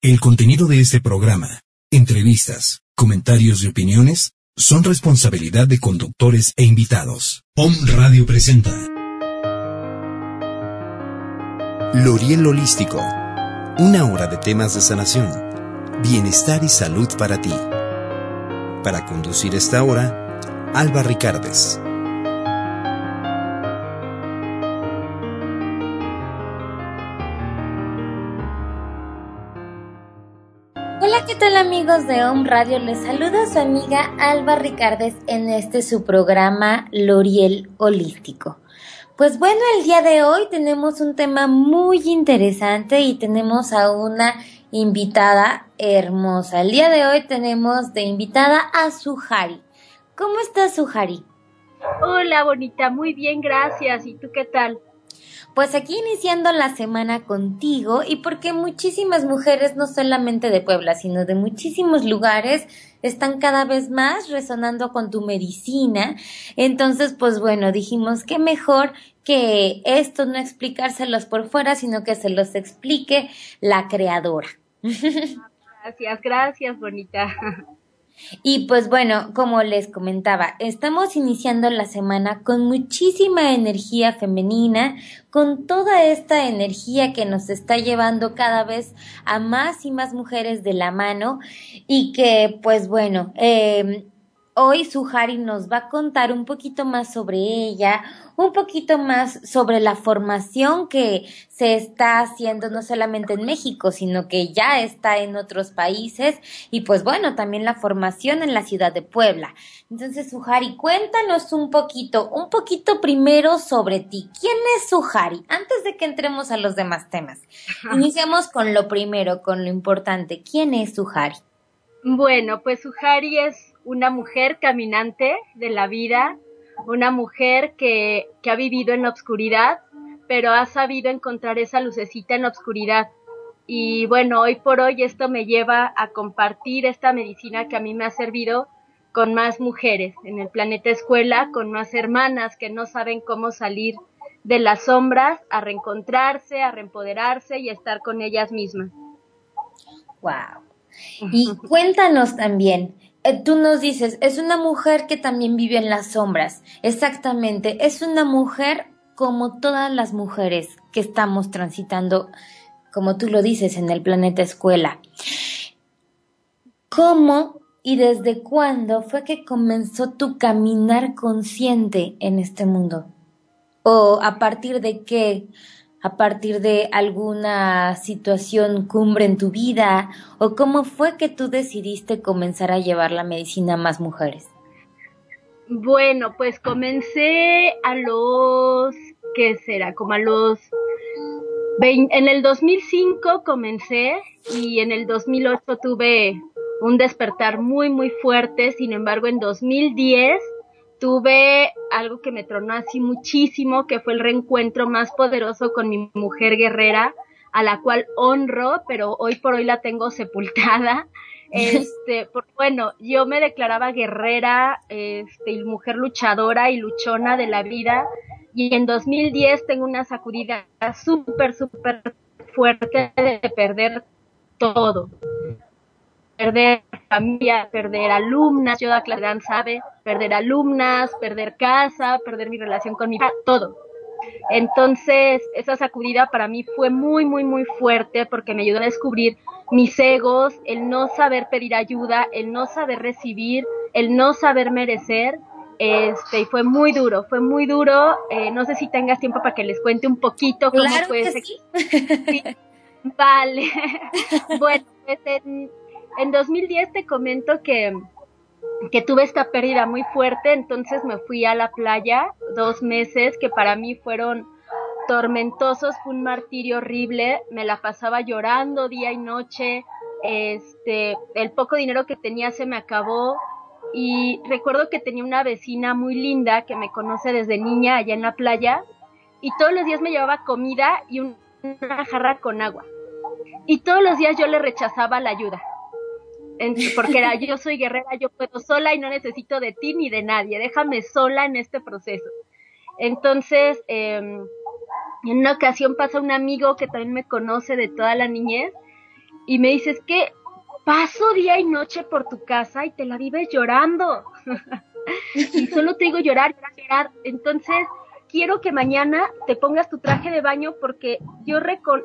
El contenido de este programa, entrevistas, comentarios y opiniones son responsabilidad de conductores e invitados. POM Radio presenta Loriel Holístico. Una hora de temas de sanación, bienestar y salud para ti. Para conducir esta hora, Alba Ricardes. ¿Qué tal amigos de Home Radio? Les saluda su amiga Alba Ricardes en este su programa Loriel Holístico. Pues bueno, el día de hoy tenemos un tema muy interesante y tenemos a una invitada hermosa. El día de hoy tenemos de invitada a Suhari. ¿Cómo estás, Suhari? Hola, bonita, muy bien, gracias. ¿Y tú qué tal? Pues aquí iniciando la semana contigo y porque muchísimas mujeres, no solamente de Puebla, sino de muchísimos lugares, están cada vez más resonando con tu medicina. Entonces, pues bueno, dijimos que mejor que esto no explicárselos por fuera, sino que se los explique la creadora. Gracias, gracias, bonita. Y pues bueno, como les comentaba, estamos iniciando la semana con muchísima energía femenina, con toda esta energía que nos está llevando cada vez a más y más mujeres de la mano y que pues bueno, eh, Hoy Suhari nos va a contar un poquito más sobre ella, un poquito más sobre la formación que se está haciendo no solamente en México, sino que ya está en otros países y pues bueno, también la formación en la ciudad de Puebla. Entonces, Suhari, cuéntanos un poquito, un poquito primero sobre ti. ¿Quién es Suhari? Antes de que entremos a los demás temas. Iniciamos con lo primero, con lo importante. ¿Quién es Suhari? Bueno, pues Suhari es una mujer caminante de la vida, una mujer que, ha vivido en la oscuridad, pero ha sabido encontrar esa lucecita en la oscuridad. Y bueno, hoy por hoy esto me lleva a compartir esta medicina que a mí me ha servido con más mujeres en el planeta escuela, con más hermanas que no saben cómo salir de las sombras, a reencontrarse, a reempoderarse y a estar con ellas mismas. Wow. Y cuéntanos también, tú nos dices, es una mujer que también vive en las sombras. Exactamente, es una mujer como todas las mujeres que estamos transitando, como tú lo dices, en el planeta escuela. ¿Cómo y desde cuándo fue que comenzó tu caminar consciente en este mundo? ¿O a partir de qué? A partir de alguna situación cumbre en tu vida o cómo fue que tú decidiste comenzar a llevar la medicina a más mujeres? Bueno, pues comencé a los, ¿qué será? Como a los, en el 2005 comencé y en el 2008 tuve un despertar muy, muy fuerte, sin embargo en 2010 tuve algo que me tronó así muchísimo, que fue el reencuentro más poderoso con mi mujer guerrera, a la cual honro, pero hoy por hoy la tengo sepultada. Este, por, bueno, yo me declaraba guerrera, este, y mujer luchadora y luchona de la vida, y en 2010 tengo una sacudida súper, súper fuerte de perder todo perder familia, perder alumnas, yo Clarán sabe, perder alumnas, perder casa, perder mi relación con mi todo. Entonces, esa sacudida para mí fue muy, muy, muy fuerte porque me ayudó a descubrir mis egos, el no saber pedir ayuda, el no saber recibir, el no saber merecer. Este, y fue muy duro, fue muy duro. Eh, no sé si tengas tiempo para que les cuente un poquito cómo fue ese. Vale. bueno, pues en, en 2010 te comento que, que tuve esta pérdida muy fuerte, entonces me fui a la playa dos meses que para mí fueron tormentosos, fue un martirio horrible, me la pasaba llorando día y noche, este, el poco dinero que tenía se me acabó y recuerdo que tenía una vecina muy linda que me conoce desde niña allá en la playa y todos los días me llevaba comida y una jarra con agua y todos los días yo le rechazaba la ayuda porque era yo soy guerrera, yo puedo sola y no necesito de ti ni de nadie, déjame sola en este proceso. Entonces, em, en una ocasión pasa un amigo que también me conoce de toda la niñez y me dices que paso día y noche por tu casa y te la vives llorando. y solo te digo llorar, llorar, llorar. Entonces, quiero que mañana te pongas tu traje de baño porque yo,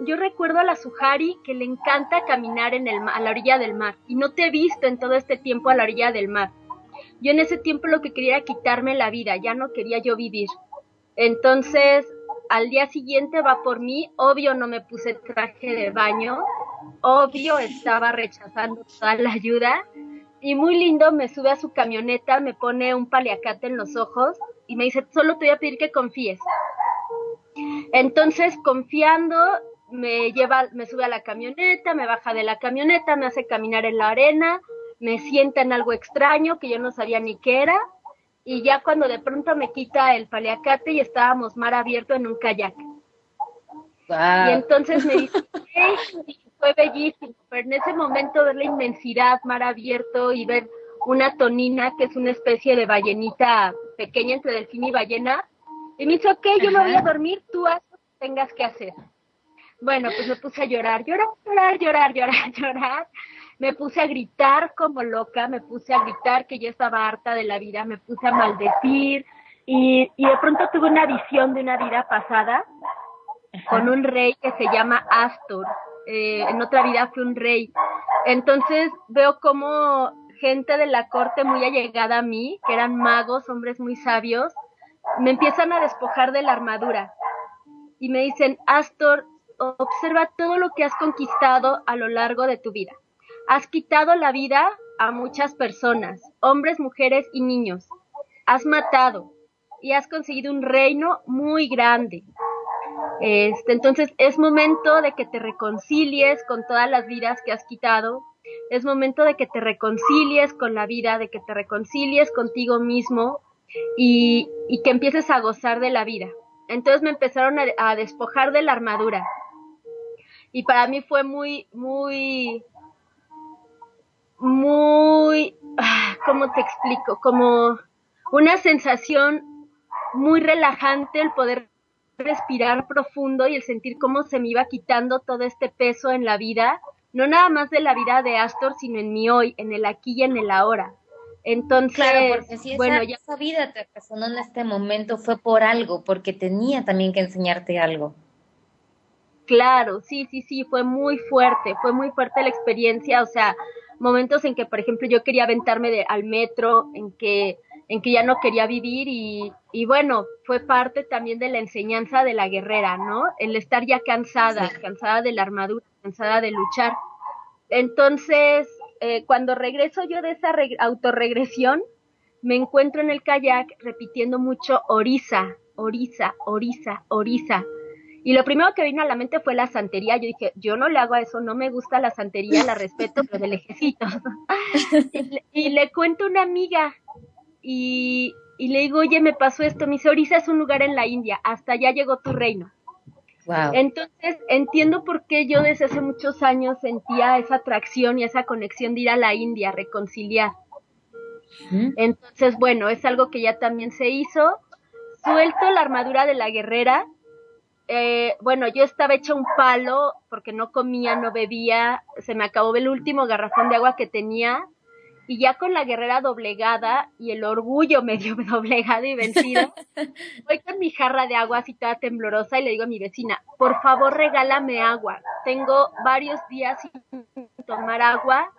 yo recuerdo a la Sujari que le encanta caminar en el a la orilla del mar y no te he visto en todo este tiempo a la orilla del mar. Yo en ese tiempo lo que quería era quitarme la vida, ya no quería yo vivir. Entonces, al día siguiente va por mí, obvio no me puse traje de baño, obvio estaba rechazando toda la ayuda y muy lindo me sube a su camioneta, me pone un paliacate en los ojos y me dice, solo te voy a pedir que confíes. Entonces, confiando, me lleva, me sube a la camioneta, me baja de la camioneta, me hace caminar en la arena, me sienta en algo extraño que yo no sabía ni qué era, y ya cuando de pronto me quita el paliacate y estábamos mar abierto en un kayak. Y entonces me dice, fue bellísimo, pero en ese momento ver la inmensidad, mar abierto y ver una tonina que es una especie de ballenita pequeña entre delfín y ballena. Y me dice, ok, yo me voy a dormir, tú haz lo que tengas que hacer. Bueno, pues me puse a llorar, llorar, llorar, llorar, llorar, llorar. Me puse a gritar como loca, me puse a gritar que yo estaba harta de la vida, me puse a maldecir y, y de pronto tuve una visión de una vida pasada con un rey que se llama Astor. Eh, en otra vida fue un rey. Entonces veo como gente de la corte muy allegada a mí, que eran magos, hombres muy sabios, me empiezan a despojar de la armadura y me dicen, Astor, observa todo lo que has conquistado a lo largo de tu vida. Has quitado la vida a muchas personas, hombres, mujeres y niños. Has matado y has conseguido un reino muy grande. Este, entonces es momento de que te reconcilies con todas las vidas que has quitado es momento de que te reconcilies con la vida, de que te reconcilies contigo mismo y, que empieces a gozar de la vida. Entonces me empezaron a, despojar de la armadura. Y para mí fue muy, muy, muy, ah, ¿cómo te explico? Como una sensación muy relajante el poder respirar profundo y el sentir cómo se me iba quitando todo este peso en la vida no nada más de la vida de Astor, sino en mi hoy, en el aquí y en el ahora. Entonces, claro, porque si bueno, ya... esa vida te resonó en este momento fue por algo, porque tenía también que enseñarte algo. Claro, sí, sí, sí, fue muy fuerte, fue muy fuerte la experiencia, o sea, momentos en que, por ejemplo, yo quería aventarme de, al metro, en que, en que ya no quería vivir y, y bueno, fue parte también de la enseñanza de la guerrera, ¿no? El estar ya cansada, cansada de la armadura, cansada de luchar. Entonces, eh, cuando regreso yo de esa autorregresión, me encuentro en el kayak repitiendo mucho Orisa, Orisa, Orisa, Orisa. Y lo primero que vino a la mente fue la santería. Yo dije, yo no le hago a eso, no me gusta la santería, la respeto, pero del ejército. y, le, cuento a una amiga y, y, le digo, oye, me pasó esto. Mi dice, Orisa es un lugar en la India, hasta allá llegó tu reino. Entonces entiendo por qué yo desde hace muchos años sentía esa atracción y esa conexión de ir a la India, a reconciliar. Entonces, bueno, es algo que ya también se hizo. Suelto la armadura de la guerrera. Eh, bueno, yo estaba hecha un palo porque no comía, no bebía, se me acabó el último garrafón de agua que tenía y ya con la guerrera doblegada y el orgullo medio doblegado y vencido, voy con mi jarra de agua así toda temblorosa y le digo a mi vecina, por favor regálame agua, tengo varios días sin tomar agua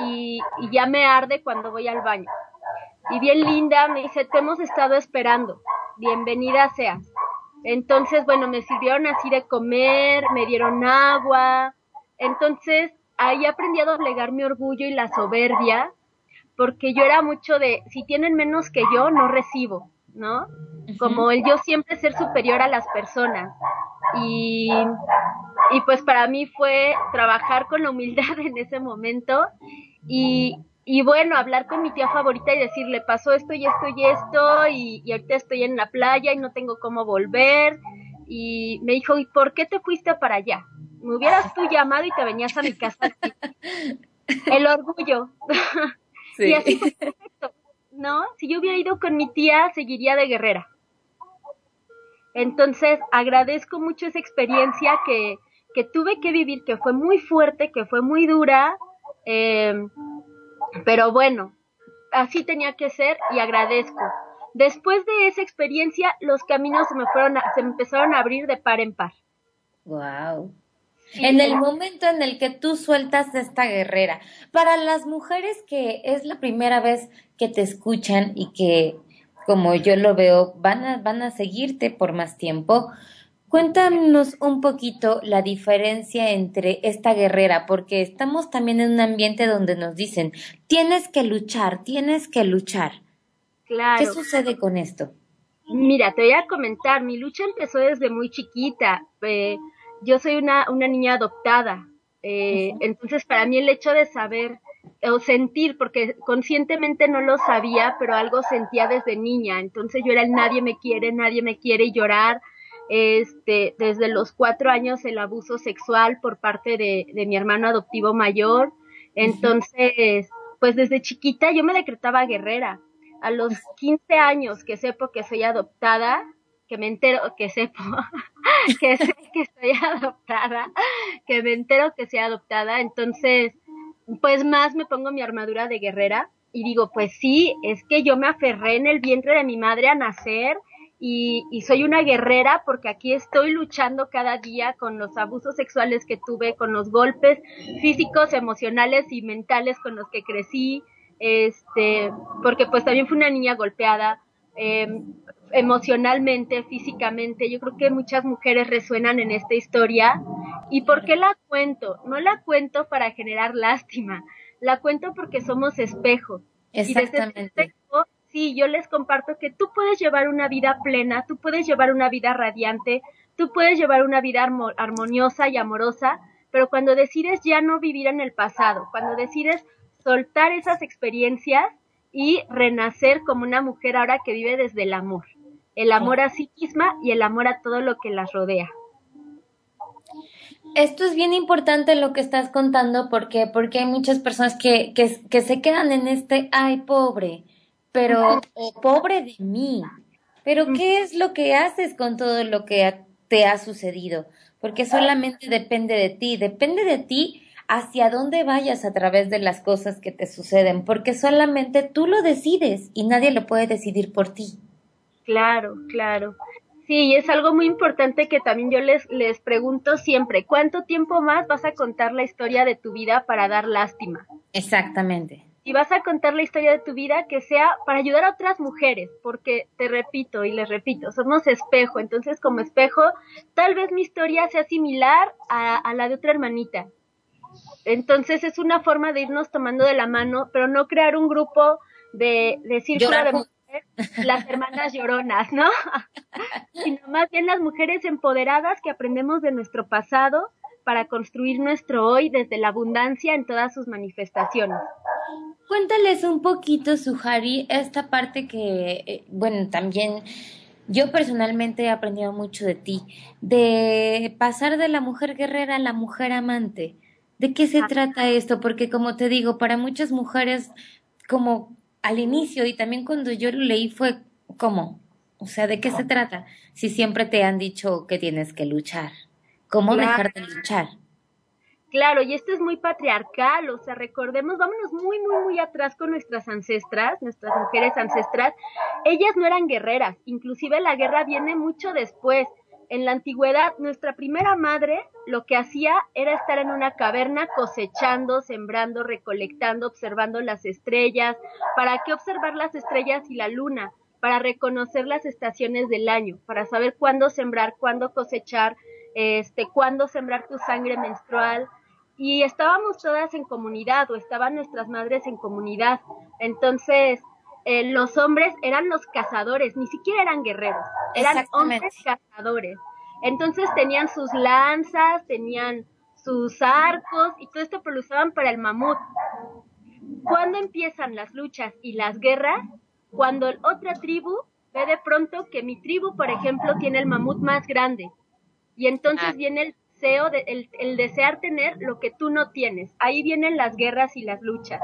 y, y ya me arde cuando voy al baño. Y bien linda me dice, te hemos estado esperando, bienvenida seas. Entonces, bueno, me sirvieron así de comer, me dieron agua. Entonces, ahí aprendí a doblegar mi orgullo y la soberbia porque yo era mucho de, si tienen menos que yo, no recibo, ¿no? Como el yo siempre ser superior a las personas. Y, y pues para mí fue trabajar con la humildad en ese momento y, y bueno, hablar con mi tía favorita y decirle, pasó esto y esto y esto, y, y, ahorita estoy en la playa y no tengo cómo volver. Y me dijo, ¿y por qué te fuiste para allá? Me hubieras tú llamado y te venías a mi casa. El orgullo. Y así fue perfecto, ¿no? Si yo hubiera ido con mi tía, seguiría de guerrera. Entonces, agradezco mucho esa experiencia que, que tuve que vivir, que fue muy fuerte, que fue muy dura, eh, pero bueno, así tenía que ser y agradezco. Después de esa experiencia, los caminos se me fueron, se me empezaron a abrir de par en par. Wow. En el momento en el que tú sueltas esta guerrera, para las mujeres que es la primera vez que te escuchan y que, como yo lo veo, van a, van a seguirte por más tiempo, Cuéntanos un poquito la diferencia entre esta guerrera, porque estamos también en un ambiente donde nos dicen, tienes que luchar, tienes que luchar. Claro. ¿Qué sucede con esto? Mira, te voy a comentar, mi lucha empezó desde muy chiquita. Eh, yo soy una, una niña adoptada, eh, entonces para mí el hecho de saber o sentir, porque conscientemente no lo sabía, pero algo sentía desde niña. Entonces yo era el nadie me quiere, nadie me quiere y llorar este, desde los cuatro años el abuso sexual por parte de, mi hermano adoptivo mayor. Entonces, pues desde chiquita yo me decretaba guerrera. A los 15 años que sepo que soy adoptada, que me entero que sepo que sé que soy adoptada, que me entero que soy adoptada, entonces pues más me pongo mi armadura de guerrera y digo, pues sí, es que yo me aferré en el vientre de mi madre a nacer y, soy una guerrera porque aquí estoy luchando cada día con los abusos sexuales que tuve, con los golpes físicos, emocionales y mentales con los que crecí, este, porque pues también fui una niña golpeada em, emocionalmente, físicamente. Yo creo que muchas mujeres resuenan en esta historia. ¿Y por qué la cuento? No la cuento para generar lástima, la cuento porque somos espejo. Exactamente. Sí, yo les comparto que tú puedes llevar una vida plena, tú puedes llevar una vida radiante, tú puedes llevar una vida armoniosa y amorosa, pero cuando decides ya no vivir en el pasado, cuando decides soltar esas experiencias y renacer como una mujer ahora que vive desde el amor, el amor a sí misma y el amor a todo lo que las rodea. Esto es bien importante lo que estás contando porque porque hay muchas personas que, que, que se quedan en este ay pobre, pero pobre de mí. Pero ¿qué es lo que haces con todo lo que te ha sucedido? Porque solamente depende de ti, depende de ti hacia dónde vayas a través de las cosas que te suceden, porque solamente tú lo decides y nadie lo puede decidir por ti. Claro, claro. Sí, y es algo muy importante que también yo les, les pregunto siempre, ¿cuánto tiempo más vas a contar la historia de tu vida para dar lástima? Exactamente y vas a contar la historia de tu vida que sea para ayudar a otras mujeres, porque te repito y les repito, somos espejo, entonces como espejo, tal vez mi historia sea similar a, la de otra hermanita. Entonces es una forma de irnos tomando de la mano, pero no crear un grupo de, de círculo de las hermanas lloronas, ¿no? Sino más bien las mujeres empoderadas que aprendemos de nuestro pasado para construir nuestro hoy desde la abundancia en todas sus manifestaciones. Cuéntales un poquito, Suhari, esta parte que, eh, bueno, también yo personalmente he aprendido mucho de ti, de pasar de la mujer guerrera a la mujer amante. ¿De qué se ah. trata esto? Porque como te digo, para muchas mujeres, como al inicio y también cuando yo lo leí fue como, o sea, ¿de qué se trata? Si siempre te han dicho que tienes que luchar, ¿cómo dejar de luchar? Claro, y esto es muy patriarcal, o sea, recordemos, vámonos muy, muy, muy atrás con nuestras ancestras, nuestras mujeres ancestras. Ellas no eran guerreras, inclusive la guerra viene mucho después. En la antigüedad, nuestra primera madre lo que hacía era estar en una caverna cosechando, sembrando, recolectando, observando las estrellas. ¿Para qué observar las estrellas y la luna? Para reconocer las estaciones del año, para saber cuándo sembrar, cuándo cosechar, este, cuándo sembrar tu sangre menstrual, y estábamos todas en comunidad o estaban nuestras madres en comunidad. Entonces, eh, los hombres eran los cazadores, ni siquiera eran guerreros, eran hombres cazadores. Entonces tenían sus lanzas, tenían sus arcos y todo esto lo usaban para el mamut. ¿Cuándo empiezan las luchas y las guerras? Cuando otra tribu ve de pronto que mi tribu, por ejemplo, tiene el mamut más grande. Y entonces ah. viene el el, desear tener lo que tú no tienes. Ahí vienen las guerras y las luchas.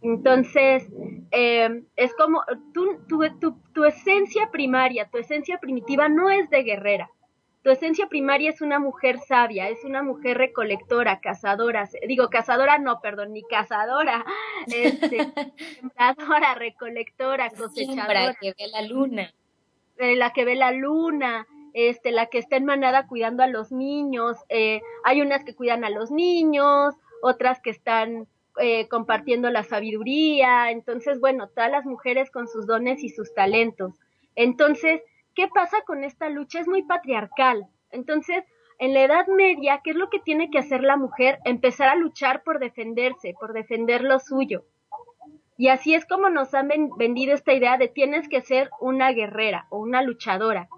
Entonces, eh, es como tu, tu, tu, esencia primaria, tu esencia primitiva no es de guerrera. Tu esencia primaria es una mujer sabia, es una mujer recolectora, cazadora, digo cazadora no, perdón, ni cazadora, este, sembradora, recolectora, cosechadora. La que ve la luna. Eh, la que ve la luna, este, la que está en manada cuidando a los niños, eh, hay unas que cuidan a los niños, otras que están eh, compartiendo la sabiduría, entonces, bueno, todas las mujeres con sus dones y sus talentos. Entonces, ¿qué pasa con esta lucha? Es muy patriarcal. Entonces, en la Edad Media, ¿qué es lo que tiene que hacer la mujer? Empezar a luchar por defenderse, por defender lo suyo. Y así es como nos han vendido esta idea de tienes que ser una guerrera o una luchadora.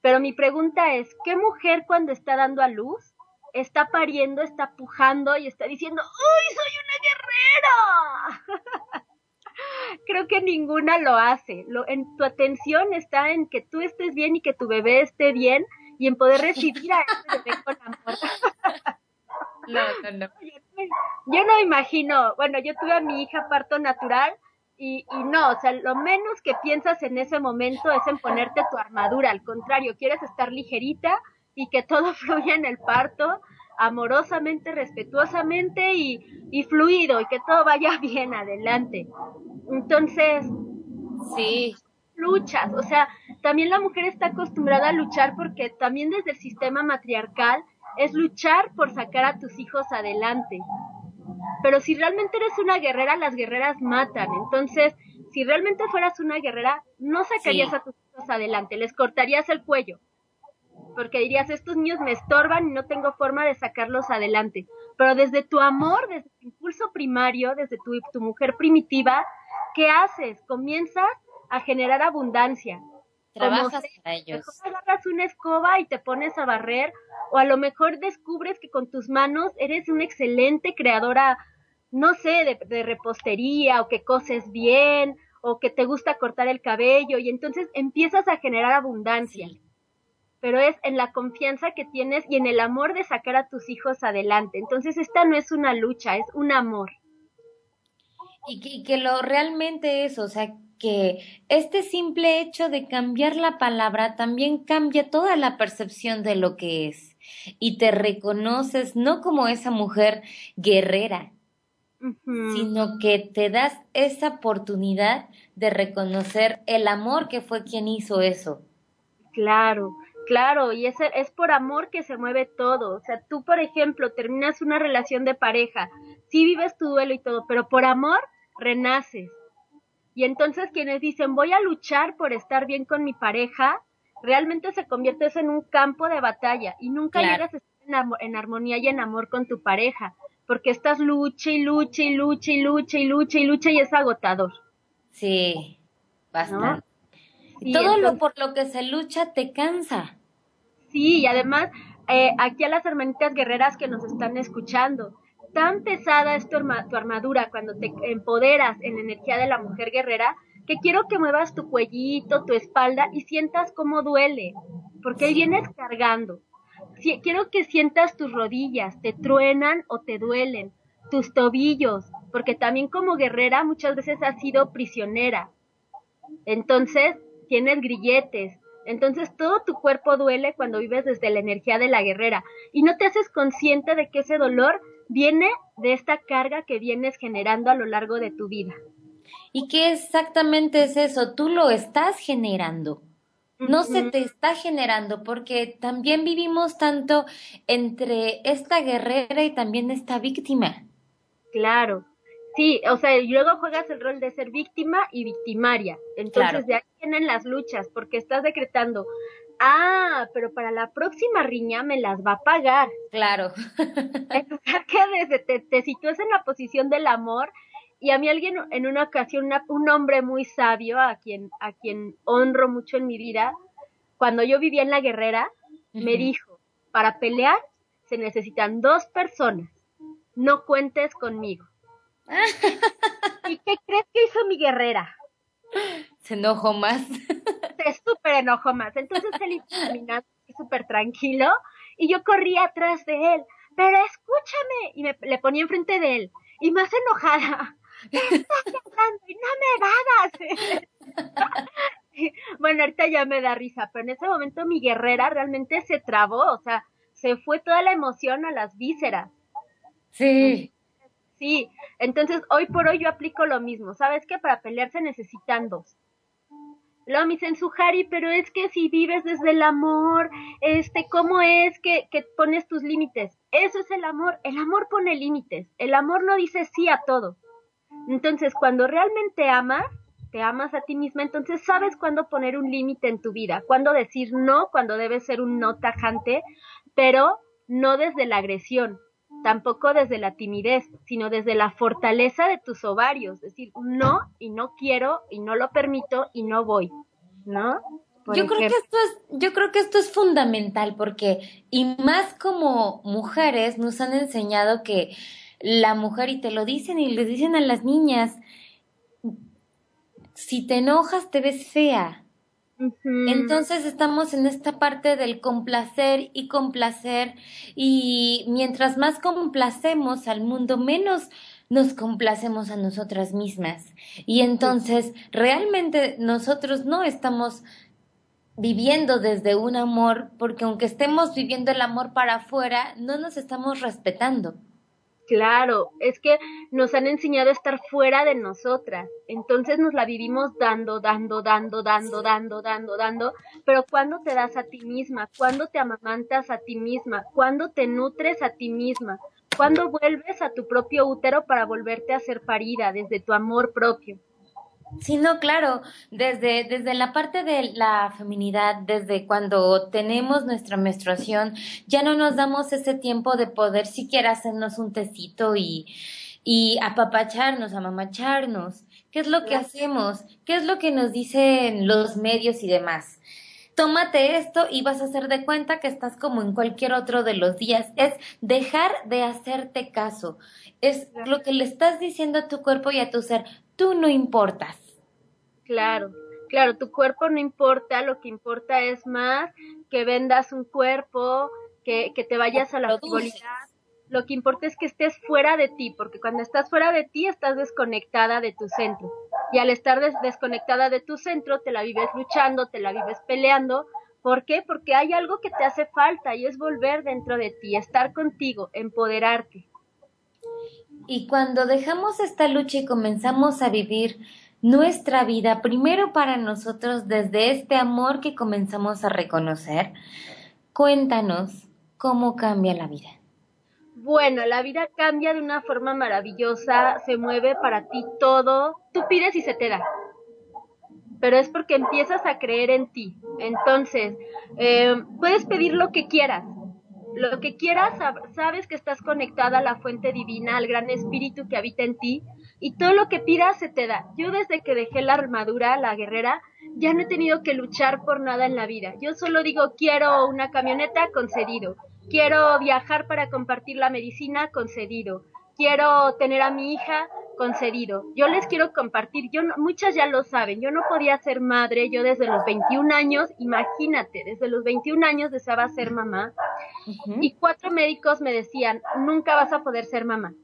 Pero mi pregunta es, ¿qué mujer cuando está dando a luz está pariendo, está pujando y está diciendo, ¡Uy, soy una guerrera! Creo que ninguna lo hace. Lo, en tu atención está en que tú estés bien y que tu bebé esté bien y en poder recibir a ese bebé con amor. No, no, no. Yo no imagino, bueno, yo tuve a mi hija parto natural y, y, no, o sea, lo menos que piensas en ese momento es en ponerte tu armadura, al contrario, quieres estar ligerita y que todo fluya en el parto, amorosamente, respetuosamente y, y fluido, y que todo vaya bien adelante. Entonces, sí. Luchas, o sea, también la mujer está acostumbrada a luchar porque también desde el sistema matriarcal es luchar por sacar a tus hijos adelante. Pero si realmente eres una guerrera, las guerreras matan. Entonces, si realmente fueras una guerrera, no sacarías a tus hijos adelante, les cortarías el cuello. Porque dirías, estos niños me estorban y no tengo forma de sacarlos adelante. Pero desde tu amor, desde tu impulso primario, desde tu, tu mujer primitiva, ¿qué haces? Comienzas a generar abundancia. Trabajas para ellos. agarras una escoba y te pones a barrer o a lo mejor descubres que con tus manos eres una excelente creadora, no sé, de, repostería o que coses bien o que te gusta cortar el cabello y entonces empiezas a generar abundancia. Pero es en la confianza que tienes y en el amor de sacar a tus hijos adelante. Entonces esta no es una lucha, es un amor. Y que, y que lo realmente es, o sea, que este simple hecho de cambiar la palabra también cambia toda la percepción de lo que es y te reconoces no como esa mujer guerrera, sino que te das esa oportunidad de reconocer el amor que fue quien hizo eso. Claro, claro, y es, es por amor que se mueve todo. O sea, tú, por ejemplo, terminas una relación de pareja, sí vives tu duelo y todo, pero por amor renaces. Y entonces quienes dicen voy a luchar por estar bien con mi pareja, realmente se convierte en un campo de batalla y nunca llegas a estar en, armonía y en amor con tu pareja, porque estás lucha y lucha y lucha y lucha y lucha y lucha y es agotador. Sí, bastante. Todo lo por lo que se lucha te cansa. Sí, y además, eh, aquí a las hermanitas guerreras que nos están escuchando, tan pesada es tu, tu armadura cuando te empoderas en la energía de la mujer guerrera, que quiero que muevas tu cuellito, tu espalda y sientas cómo duele, porque ahí vienes cargando. quiero que sientas tus rodillas, te truenan o te duelen, tus tobillos, porque también como guerrera muchas veces has sido prisionera. Entonces, tienes grilletes. Entonces, todo tu cuerpo duele cuando vives desde la energía de la guerrera y no te haces consciente de que ese dolor viene de esta carga que vienes generando a lo largo de tu vida. ¿Y qué exactamente es eso? Tú lo estás generando. No se te está generando porque también vivimos tanto entre esta guerrera y también esta víctima. Claro. Sí, o sea, y luego juegas el rol de ser víctima y victimaria. Entonces de ahí vienen las luchas porque estás decretando, ah, pero para la próxima riña me las va a pagar. Claro. En que desde te, te sitúes en la posición del amor y a mí alguien en una ocasión, un hombre muy sabio, a quien, a quien honro mucho en mi vida, cuando yo vivía en la guerrera, me dijo, para pelear se necesitan dos personas, no cuentes conmigo. ¿Y qué crees que hizo mi guerrera? Se enojó más. Se súper enojó más. Entonces él iba caminando súper tranquilo y yo corría atrás de él. Pero escúchame. Y me, le ponía enfrente de él. Y más enojada. ¿Qué estás hablando? Y no me dadas. bueno, ahorita ya me da risa, pero en ese momento mi guerrera realmente se trabó, o sea, se fue toda la emoción a las vísceras. Sí. Sí, entonces hoy por hoy yo aplico lo mismo. ¿Sabes que Para pelear se necesitan dos. Luego me dicen, pero es que si vives desde el amor, este, ¿cómo es que, que pones tus límites? Eso es el amor. El amor pone límites. El amor no dice sí a todo. Entonces, cuando realmente amas, te amas a ti misma, entonces sabes cuándo poner un límite en tu vida, cuándo decir no, cuando debe ser un no tajante, pero no desde la agresión, tampoco desde la timidez, sino desde la fortaleza de tus ovarios, decir no y no quiero y no lo permito y no voy, ¿no? yo creo que esto es, yo creo que esto es fundamental porque y más como mujeres nos han enseñado que la mujer y te lo dicen y les dicen a las niñas, si te enojas te ves fea. Entonces estamos en esta parte del complacer y complacer y mientras más complacemos al mundo, menos nos complacemos a nosotras mismas. Y entonces realmente nosotros no estamos viviendo desde un amor, porque aunque estemos viviendo el amor para afuera, no nos estamos respetando. Claro, es que nos han enseñado a estar fuera de nosotras, entonces nos la vivimos dando, dando, dando, dando, dando, dando, dando, pero cuando te das a ti misma, cuando te amamantas a ti misma, cuando te nutres a ti misma, cuando vuelves a tu propio útero para volverte a ser parida desde tu amor propio. Sí, no, claro, desde, desde la parte de la feminidad, desde cuando tenemos nuestra menstruación, ya no nos damos ese tiempo de poder siquiera hacernos un tecito y, y apapacharnos, amamacharnos. ¿Qué es lo que hacemos? ¿Qué es lo que nos dicen los medios y demás? Tómate esto y vas a hacer de cuenta que estás como en cualquier otro de los días. Es dejar de hacerte caso. Es lo que le estás diciendo a tu cuerpo y a tu ser tú no importas. Claro, claro, tu cuerpo no importa, lo que importa es más que vendas un cuerpo, que, que te vayas a la frivolidad. Lo que importa es que estés fuera de ti, porque cuando estás fuera de ti estás desconectada de tu centro. Y al estar desconectada de tu centro, te la vives luchando, te la vives peleando. ¿Por qué? Porque hay algo que te hace falta y es volver dentro de ti, estar contigo, empoderarte. Y cuando dejamos esta lucha y comenzamos a vivir nuestra vida primero para nosotros desde este amor que comenzamos a reconocer, cuéntanos cómo cambia la vida. Bueno, la vida cambia de una forma maravillosa, se mueve para ti todo, tú pides y se te da, pero es porque empiezas a creer en ti. Entonces, eh, puedes pedir lo que quieras, lo que quieras, sabes que estás conectada a la fuente divina, al gran espíritu que habita en ti, y todo lo que pidas se te da. Yo desde que dejé la armadura, la guerrera, ya no he tenido que luchar por nada en la vida. Yo solo digo, quiero una camioneta, concedido. Quiero viajar para compartir la medicina, concedido. Quiero tener a mi hija, concedido. Yo les quiero compartir, yo muchas ya lo saben, yo no podía ser madre, yo desde los 21 años, imagínate, desde los 21 años deseaba ser mamá y cuatro médicos me decían, nunca vas a poder ser mamá.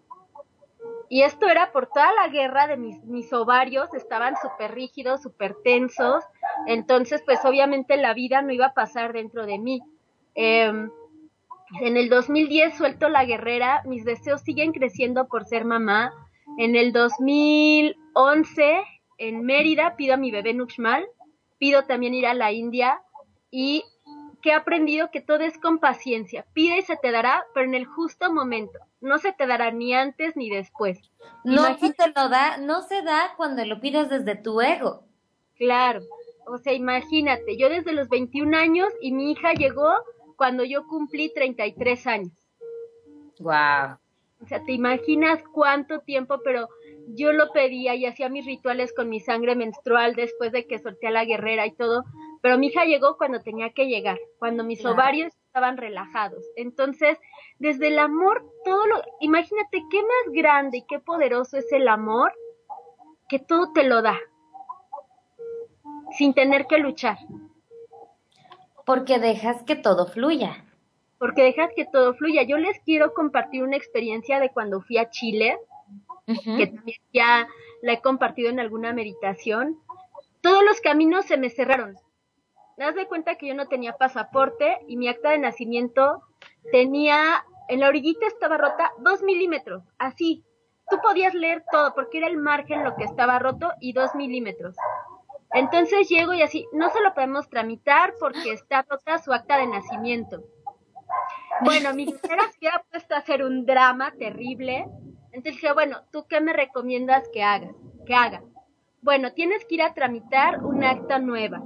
Y esto era por toda la guerra de mis, mis ovarios, estaban súper rígidos, súper tensos, entonces pues obviamente la vida no iba a pasar dentro de mí. Em, en el 2010 suelto la guerrera, mis deseos siguen creciendo por ser mamá, en el 2011, en Mérida, pido a mi bebé Nuxmal, pido también ir a la India y que he aprendido que todo es con paciencia. Pide y se te dará, pero en el justo momento. No se te dará ni antes ni después. No se te lo da, no se da cuando lo pides desde tu ego. Claro. O sea, imagínate, yo desde los 21 años y mi hija llegó cuando yo cumplí 33 años. Wow. O sea, te imaginas cuánto tiempo, pero yo lo pedía y hacía mis rituales con mi sangre menstrual después de que solté a la guerrera y todo, pero mi hija llegó cuando tenía que llegar, cuando mis ovarios estaban relajados. Entonces, desde el amor, todo lo, imagínate qué más grande y qué poderoso es el amor que todo te lo da, sin tener que luchar. Porque dejas que todo fluya porque dejas que todo fluya. Yo les quiero compartir una experiencia de cuando fui a Chile, que también ya la he compartido en alguna meditación. todos los caminos se me cerraron. Me das de cuenta que yo no tenía pasaporte y mi acta de nacimiento tenía, en la orillita estaba rota dos milímetros, así. Tú podías leer todo porque era el margen lo que estaba roto y dos milímetros. Entonces llego y así, no se lo podemos tramitar porque está rota su acta de nacimiento. Bueno, mi mujer se ha puesto a hacer un drama terrible. Entonces dije, bueno, ¿tú qué me recomiendas que hagas? Que haga. Bueno, tienes que ir a tramitar un acta nueva.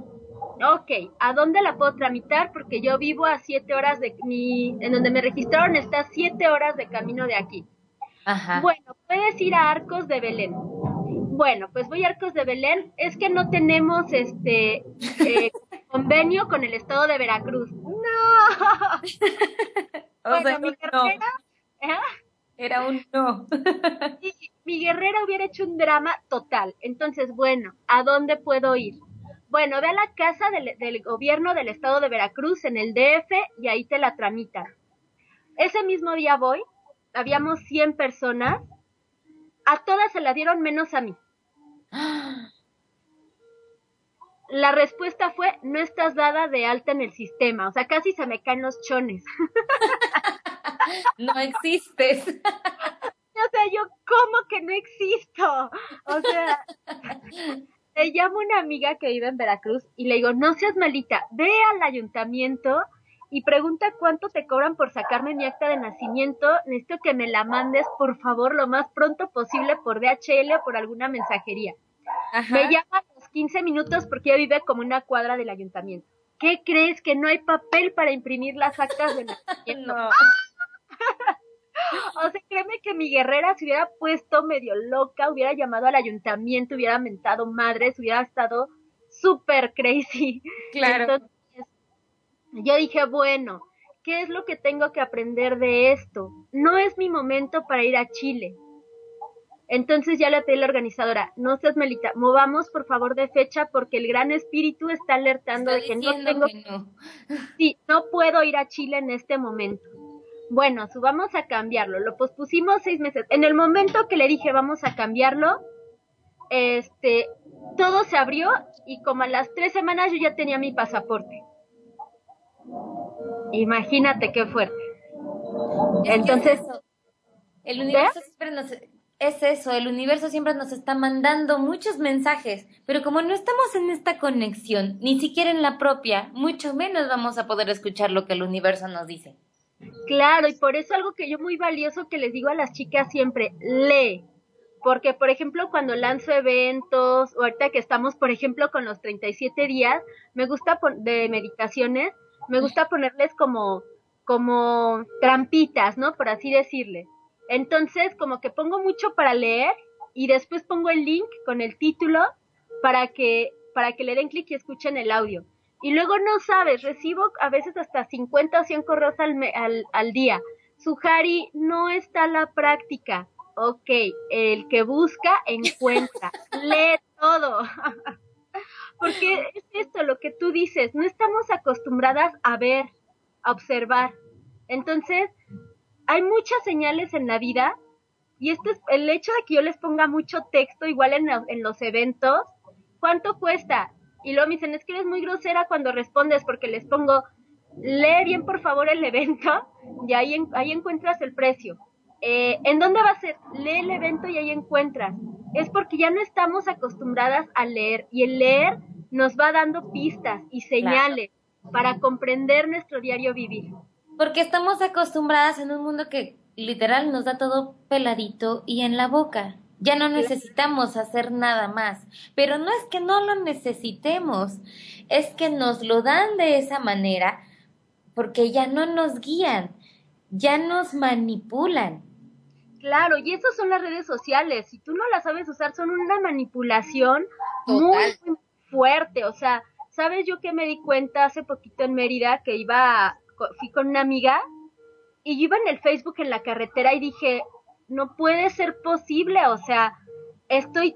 Ok, ¿a dónde la puedo tramitar? Porque yo vivo a siete horas de mi, en donde me registraron está siete horas de camino de aquí. Ajá. Bueno, puedes ir a Arcos de Belén. Bueno, pues voy a Arcos de Belén. Es que no tenemos este eh, convenio con el estado de Veracruz. No. bueno, mi guerrera. ¿eh? Era un no. mi guerrera hubiera hecho un drama total. Entonces, bueno, ¿a dónde puedo ir? Bueno, ve a la casa del, del, gobierno del estado de Veracruz en el DF y ahí te la tramitan. Ese mismo día voy, habíamos 100 personas, a todas se la dieron menos a mí. La respuesta fue, no estás dada de alta en el sistema, o sea, casi se me caen los chones. no existes. O sea, yo, ¿cómo que no existo? O sea, le llamo a una amiga que vive en Veracruz y le digo, no seas malita, ve al ayuntamiento y pregunta cuánto te cobran por sacarme mi acta de nacimiento. Necesito que me la mandes, por favor, lo más pronto posible por DHL o por alguna mensajería. Me llama 15 minutos porque ella vive como una cuadra del ayuntamiento. ¿Qué crees? Que no hay papel para imprimir las actas de nacimiento. o sea, créeme que mi guerrera se hubiera puesto medio loca, hubiera llamado al ayuntamiento, hubiera mentado madres, hubiera estado súper crazy. Claro. yo dije, bueno, ¿qué es lo que tengo que aprender de esto? No es mi momento para ir a Chile. Entonces ya le pedí a la organizadora, no seas melita, movamos por favor de fecha porque el gran espíritu está alertando de que no tengo... Que no. Sí, no puedo ir a Chile en este momento. Bueno, vamos a cambiarlo. Lo pospusimos seis meses. En el momento que le dije vamos a cambiarlo, este, todo se abrió y como a las tres semanas yo ya tenía mi pasaporte. Imagínate qué fuerte. Entonces, el universo siempre nos, es eso, el universo siempre nos está mandando muchos mensajes, pero como no estamos en esta conexión, ni siquiera en la propia, mucho menos vamos a poder escuchar lo que el universo nos dice. Claro, y por eso algo que yo muy valioso que les digo a las chicas siempre, lee. Porque, por ejemplo, cuando lanzo eventos, o ahorita que estamos, por ejemplo, con los 37 días, me gusta de meditaciones, me gusta ponerles como, como trampitas, ¿no? Por así decirle. Entonces, como que pongo mucho para leer y después pongo el link con el título para que, para que le den clic y escuchen el audio y luego no sabes, recibo a veces hasta 50 o 100 correos al, al, al día. Sujari, no está la práctica. Ok, el que busca, encuentra. Lee todo. Porque es esto lo que tú dices, no estamos acostumbradas a ver, a observar. Entonces, hay muchas señales en la vida y este es el hecho de que yo les ponga mucho texto igual en, en los eventos. ¿Cuánto cuesta? Y luego me dicen, es que eres muy grosera cuando respondes porque les pongo, lee bien por favor el evento y ahí, ahí encuentras el precio. Eh, ¿En dónde va a ser? Lee el evento y ahí encuentras. Es porque ya no estamos acostumbradas a leer y el leer nos va dando pistas y señales para comprender nuestro diario vivir. Porque estamos acostumbradas en un mundo que literal nos da todo peladito y en la boca. Ya no necesitamos hacer nada más. Pero no es que no lo necesitemos, es que nos lo dan de esa manera porque ya no nos guían, ya nos manipulan. Claro, y eso son las redes sociales. Si tú no las sabes usar, son una manipulación muy, fuerte. O sea, ¿sabes yo que me di cuenta hace poquito en Mérida que iba, fui con una amiga y yo iba en el Facebook en la carretera y dije, no puede ser posible, o sea, estoy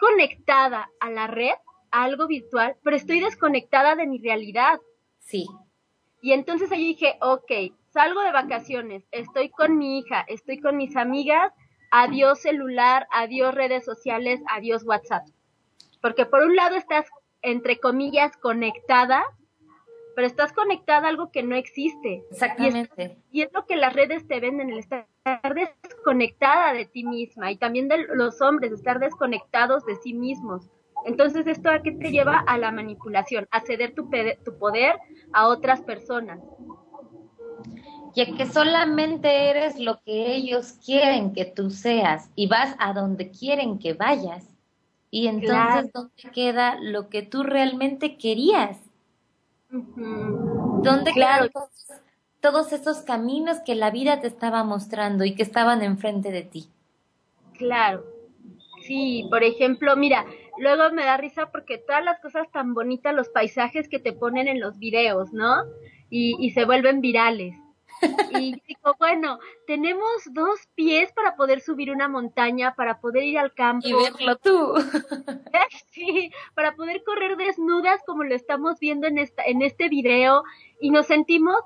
conectada a la red, a algo virtual, pero estoy desconectada de mi realidad. Sí. Y entonces ahí dije, ok, salgo de vacaciones, estoy con mi hija, estoy con mis amigas, adiós celular, adiós redes sociales, adiós WhatsApp. porque por un lado estás, entre comillas, conectada, pero estás conectada a algo que no existe. Exactamente. Y es, lo que las redes te venden, el estar desconectada de ti misma y también de los hombres, estar desconectados de sí mismos. Entonces, ¿esto a qué te lleva? A la manipulación, a ceder tu, tu poder a otras personas. Ya que solamente eres lo que ellos quieren que tú seas y vas a donde quieren que vayas. Y entonces, ¿dónde queda lo que tú realmente querías? ¿Dónde quedan todos, esos caminos que la vida te estaba mostrando y que estaban enfrente de ti? Claro. Sí, por ejemplo, mira, luego me da risa porque todas las cosas tan bonitas, los paisajes que te ponen en los videos, ¿no? Y, y se vuelven virales. Y digo, bueno, tenemos dos pies para poder subir una montaña, para poder ir al campo. Y verlo tú. Sí, para poder correr desnudas como lo estamos viendo en, esta, en este video y nos sentimos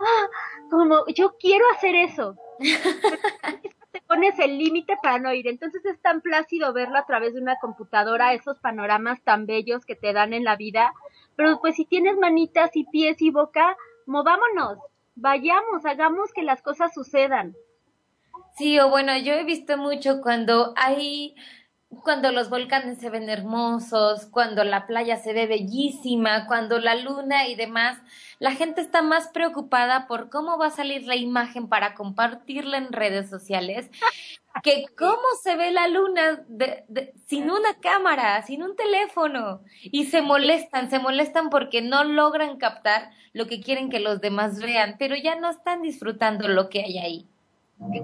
¡ah! como, yo quiero hacer eso. Te pones el límite para no ir. Entonces es tan plácido verlo a través de una computadora, esos panoramas tan bellos que te dan en la vida. Pero pues si tienes manitas y pies y boca, movámonos vayamos, hagamos que las cosas sucedan. Sí, o bueno, yo he visto mucho cuando hay, cuando los volcanes se ven hermosos, cuando la playa se ve bellísima, cuando la luna y demás, la gente está más preocupada por cómo va a salir la imagen para compartirla en redes sociales que cómo se ve la luna sin una cámara, sin un teléfono. Y se molestan, se molestan porque no logran captar lo que quieren que los demás vean, pero ya no están disfrutando lo que hay ahí.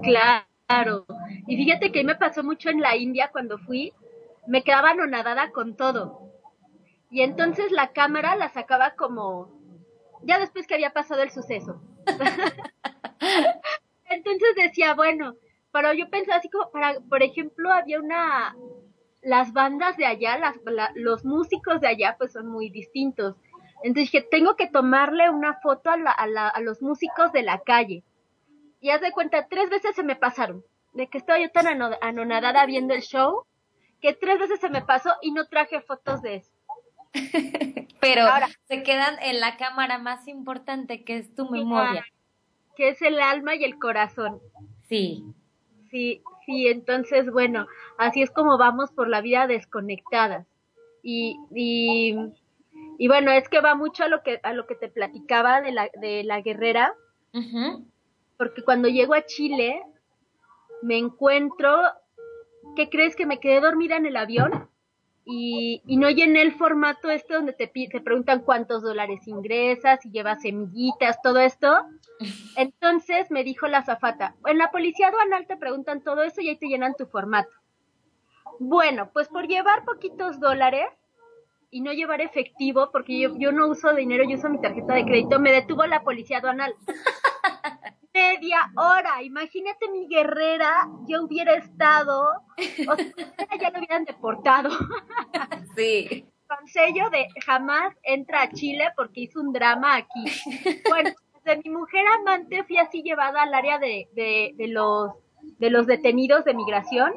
Claro. Y fíjate que me pasó mucho en la India cuando fui, me quedaba anonadada con todo. Y entonces la cámara la sacaba como ya después que había pasado el suceso. entonces decía, bueno, pero yo pensaba así como, para, por ejemplo, había una, las bandas de allá, las, los músicos de allá, pues son muy distintos. Entonces dije, tengo que tomarle una foto a, la, a, los músicos de la calle. Y haz de cuenta, tres veces se me pasaron. De que estaba yo tan anonadada viendo el show, que tres veces se me pasó y no traje fotos de eso. Pero Ahora, se quedan en la cámara más importante, que es tu memoria. Que es el alma y el corazón. Sí sí, sí, entonces, bueno, así es como vamos por la vida desconectadas. Y, y, y bueno, es que va mucho a lo que, a lo que te platicaba de la, de la guerrera, porque cuando llego a Chile, me encuentro, ¿qué crees que me quedé dormida en el avión? Y, y no llené el formato este donde te, te preguntan cuántos dólares ingresas y llevas semillitas, todo esto. Entonces me dijo la zafata, en la policía aduanal te preguntan todo eso y ahí te llenan tu formato. Bueno, pues por llevar poquitos dólares y no llevar efectivo, porque yo, yo no uso dinero, yo uso mi tarjeta de crédito, me detuvo la policía aduanal. media hora. Imagínate mi guerrera, yo hubiera estado, o sea, ya lo hubieran deportado. Sí. Con sello de jamás entra a Chile porque hizo un drama aquí. Bueno, de mi mujer amante fui así llevada al área de, de, de los de los detenidos de migración.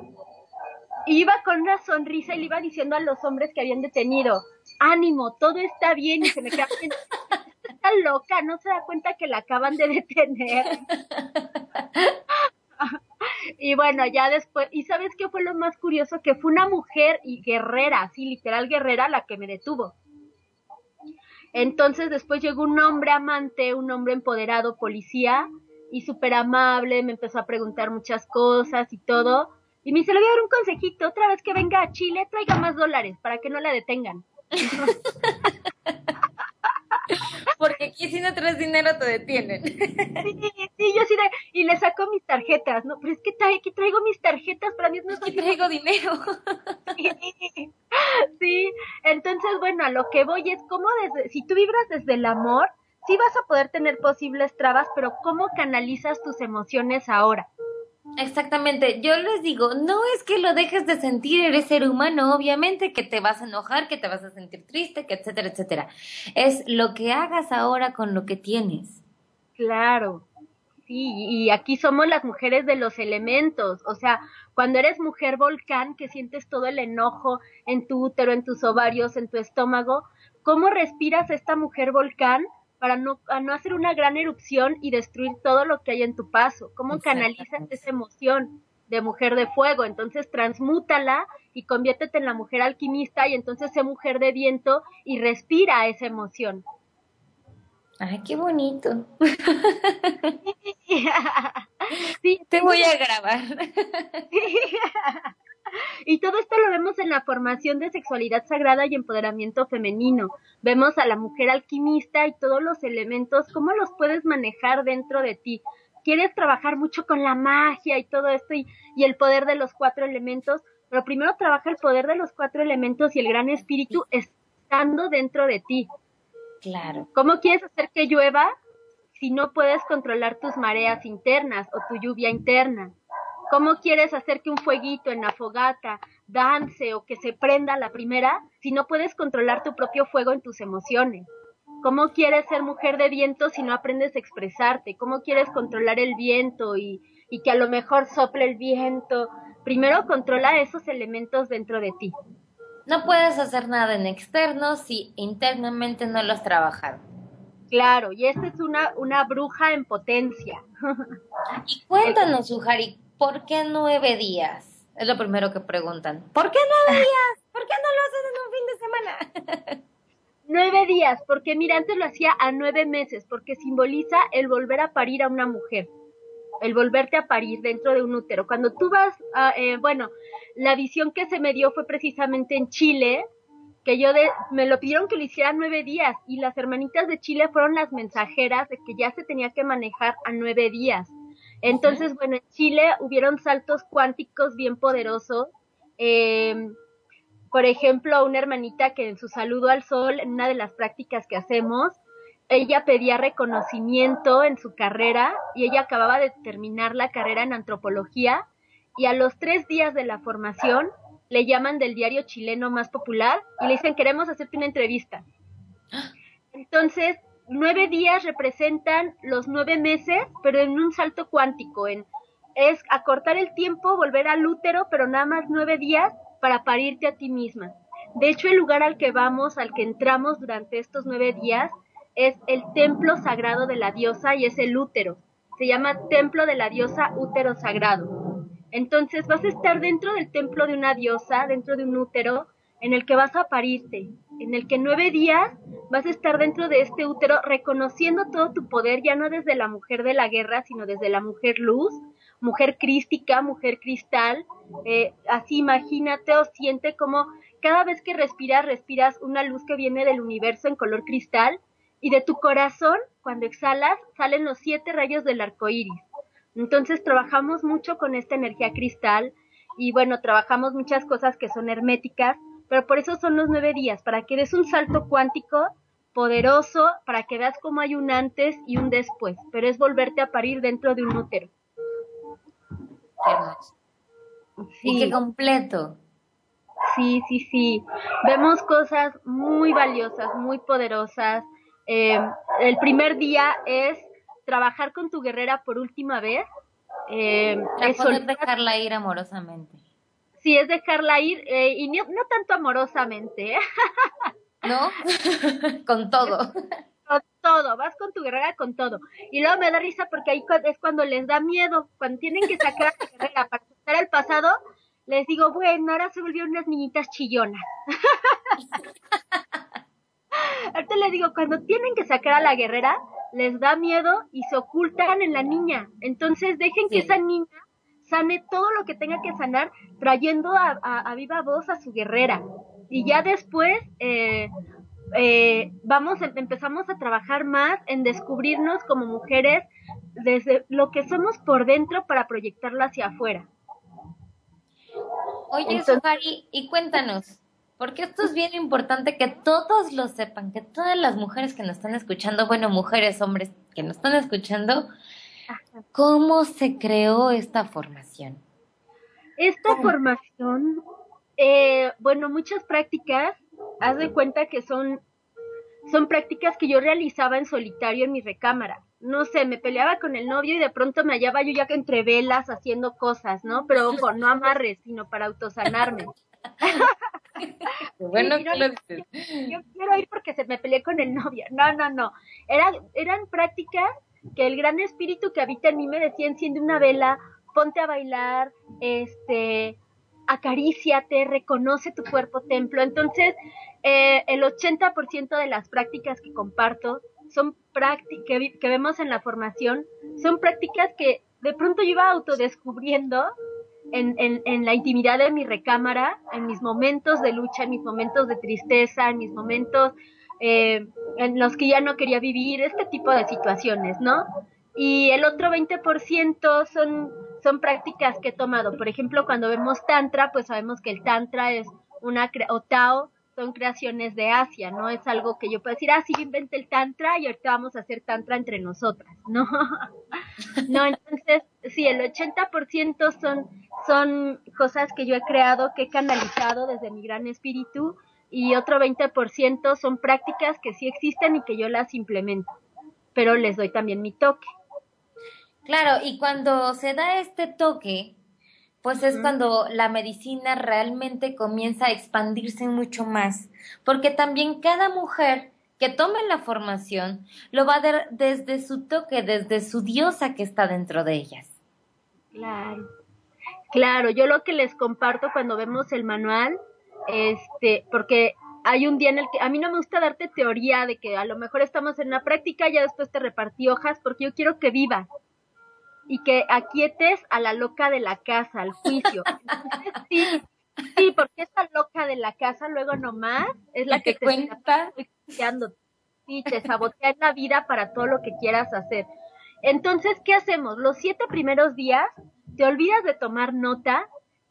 Y iba con una sonrisa y le iba diciendo a los hombres que habían detenido, ánimo, todo está bien y se me queda está loca, no se da cuenta que la acaban de detener. y bueno, ya después, ¿y sabes qué fue lo más curioso? Que fue una mujer y guerrera, así literal guerrera, la que me detuvo. Entonces después llegó un hombre amante, un hombre empoderado, policía, y súper amable, me empezó a preguntar muchas cosas y todo. Y me dice, le voy a dar un consejito, otra vez que venga a Chile, traiga más dólares para que no la detengan. Porque aquí si no traes dinero te detienen. Sí, sí, yo sí de, y le saco mis tarjetas, ¿no? Pero es que aquí traigo mis tarjetas, para mí no es traigo dinero. Sí, entonces, bueno, a lo que voy es cómo desde, si tú vibras desde el amor, sí vas a poder tener posibles trabas, pero cómo canalizas tus emociones ahora. Exactamente, yo les digo, no es que lo dejes de sentir, eres ser humano, obviamente, que te vas a enojar, que te vas a sentir triste, que etcétera, etcétera. Es lo que hagas ahora con lo que tienes. Claro, Sí, y aquí somos las mujeres de los elementos, o sea, cuando eres mujer volcán, que sientes todo el enojo en tu útero, en tus ovarios, en tu estómago, ¿cómo respiras esta mujer volcán para no, no hacer una gran erupción y destruir todo lo que hay en tu paso? ¿Cómo canalizas esa emoción de mujer de fuego? Entonces transmútala y conviértete en la mujer alquimista y entonces sé mujer de viento y respira esa emoción. Ay, qué bonito. sí, te voy a grabar. Y todo esto lo vemos en la formación de sexualidad sagrada y empoderamiento femenino. Vemos a la mujer alquimista y todos los elementos, cómo los puedes manejar dentro de ti. Quieres trabajar mucho con la magia y todo esto y, y el poder de los cuatro elementos, pero primero trabaja el poder de los cuatro elementos y el gran espíritu estando dentro de ti. Claro. ¿Cómo quieres hacer que llueva si no puedes controlar tus mareas internas o tu lluvia interna? ¿Cómo quieres hacer que un fueguito en la fogata dance o que se prenda la primera si no puedes controlar tu propio fuego en tus emociones? ¿Cómo quieres ser mujer de viento si no aprendes a expresarte? ¿Cómo quieres controlar el viento y, y que a lo mejor sople el viento? Primero controla esos elementos dentro de ti. No puedes hacer nada en externo si internamente no lo has trabajado. Claro, y esta es una, una bruja en potencia. y cuéntanos, Ujari, ¿por qué nueve días? Es lo primero que preguntan. ¿Por qué nueve días? ¿Por qué no lo hacen en un fin de semana? nueve días, porque mira, antes lo hacía a nueve meses, porque simboliza el volver a parir a una mujer el volverte a parir dentro de un útero. Cuando tú vas, a, eh, bueno, la visión que se me dio fue precisamente en Chile, que yo de, me lo pidieron que lo hiciera nueve días y las hermanitas de Chile fueron las mensajeras de que ya se tenía que manejar a nueve días. Entonces, bueno, en Chile hubieron saltos cuánticos bien poderosos. Eh, por ejemplo, una hermanita que en su saludo al sol, en una de las prácticas que hacemos, ella pedía reconocimiento en su carrera y ella acababa de terminar la carrera en antropología y a los tres días de la formación le llaman del diario chileno más popular y le dicen queremos hacerte una entrevista. Entonces, nueve días representan los nueve meses, pero en un salto cuántico, en es acortar el tiempo, volver al útero, pero nada más nueve días para parirte a ti misma. De hecho, el lugar al que vamos, al que entramos durante estos nueve días, es el templo sagrado de la diosa y es el útero. Se llama templo de la diosa útero sagrado. Entonces vas a estar dentro del templo de una diosa, dentro de un útero, en el que vas a parirte, en el que nueve días vas a estar dentro de este útero reconociendo todo tu poder, ya no desde la mujer de la guerra, sino desde la mujer luz, mujer crística, mujer cristal. Eh, así imagínate o siente como cada vez que respiras, respiras una luz que viene del universo en color cristal y de tu corazón, cuando exhalas, salen los siete rayos del arco iris. Entonces trabajamos mucho con esta energía cristal y bueno, trabajamos muchas cosas que son herméticas, pero por eso son los nueve días, para que des un salto cuántico poderoso, para que veas cómo hay un antes y un después, pero es volverte a parir dentro de un útero. Sí. qué completo. Sí, sí, sí. Vemos cosas muy valiosas, muy poderosas, eh, el primer día es trabajar con tu guerrera por última vez. Eh, es poder dejarla ir amorosamente. Sí, es dejarla ir eh, y no, tanto amorosamente. ¿eh? ¿No? con todo. Con todo, vas con tu guerrera con todo. Y luego me da risa porque ahí es cuando les da miedo, cuando tienen que sacar a la guerrera para pasar el pasado, les digo, bueno, ahora se volvieron unas niñitas chillonas. Ahorita les digo, cuando tienen que sacar a la guerrera, les da miedo y se ocultan en la niña. Entonces dejen que esa niña sane todo lo que tenga que sanar, trayendo a, viva voz a su guerrera. Y ya después eh, eh, vamos, em, empezamos a trabajar más en descubrirnos como mujeres desde lo que somos por dentro para proyectarlo hacia afuera. Oye, y cuéntanos, porque esto es bien importante que todos lo sepan, que todas las mujeres que nos están escuchando, bueno, mujeres, hombres que nos están escuchando, ¿cómo se creó esta formación? Esta formación, eh, bueno, muchas prácticas, haz de cuenta que son, son prácticas que yo realizaba en solitario en mi recámara. no sé, me peleaba con el novio y de pronto me hallaba yo ya que entre velas haciendo cosas, ¿no? Pero ojo, no amarres, sino para autosanarme. bueno yo, quiero ir porque se me peleé con el novio. No, no, no. Era, eran prácticas que el gran espíritu que habita en mí me decía, enciende una vela, ponte a bailar, este, acaríciate, reconoce tu cuerpo templo. Entonces, eh, el 80% de las prácticas que comparto son prácticas que, que, vemos en la formación, son prácticas que de pronto yo iba autodescubriendo en, en, en la intimidad de mi recámara, en mis momentos de lucha, en mis momentos de tristeza, en mis momentos eh, en los que ya no quería vivir, este tipo de situaciones, ¿no? Y el otro 20% son, son prácticas que he tomado. Por ejemplo, cuando vemos Tantra, pues sabemos que el Tantra es una, o Tao, son creaciones de Asia, no es algo que yo pueda decir, ah, sí, inventé el Tantra y ahorita vamos a hacer Tantra entre nosotras, ¿no? no, entonces, sí, el 80% son, son cosas que yo he creado, que he canalizado desde mi gran espíritu y otro 20% son prácticas que sí existen y que yo las implemento, pero les doy también mi toque. Claro, y cuando se da este toque, pues es cuando la medicina realmente comienza a expandirse mucho más, porque también cada mujer que tome la formación lo va a dar desde su toque, desde su diosa que está dentro de ellas. Claro, claro, yo lo que les comparto cuando vemos el manual, este, porque hay un día en el que a mí no me gusta darte teoría de que a lo mejor estamos en una práctica, ya después te repartí hojas, porque yo quiero que viva y que aquietes a la loca de la casa, al juicio. sí, sí, porque esa loca de la casa luego nomás es la que, te cuenta. Sí, te sabotea en la vida para todo lo que quieras hacer. Entonces, ¿qué hacemos? Los siete primeros días te olvidas de tomar nota,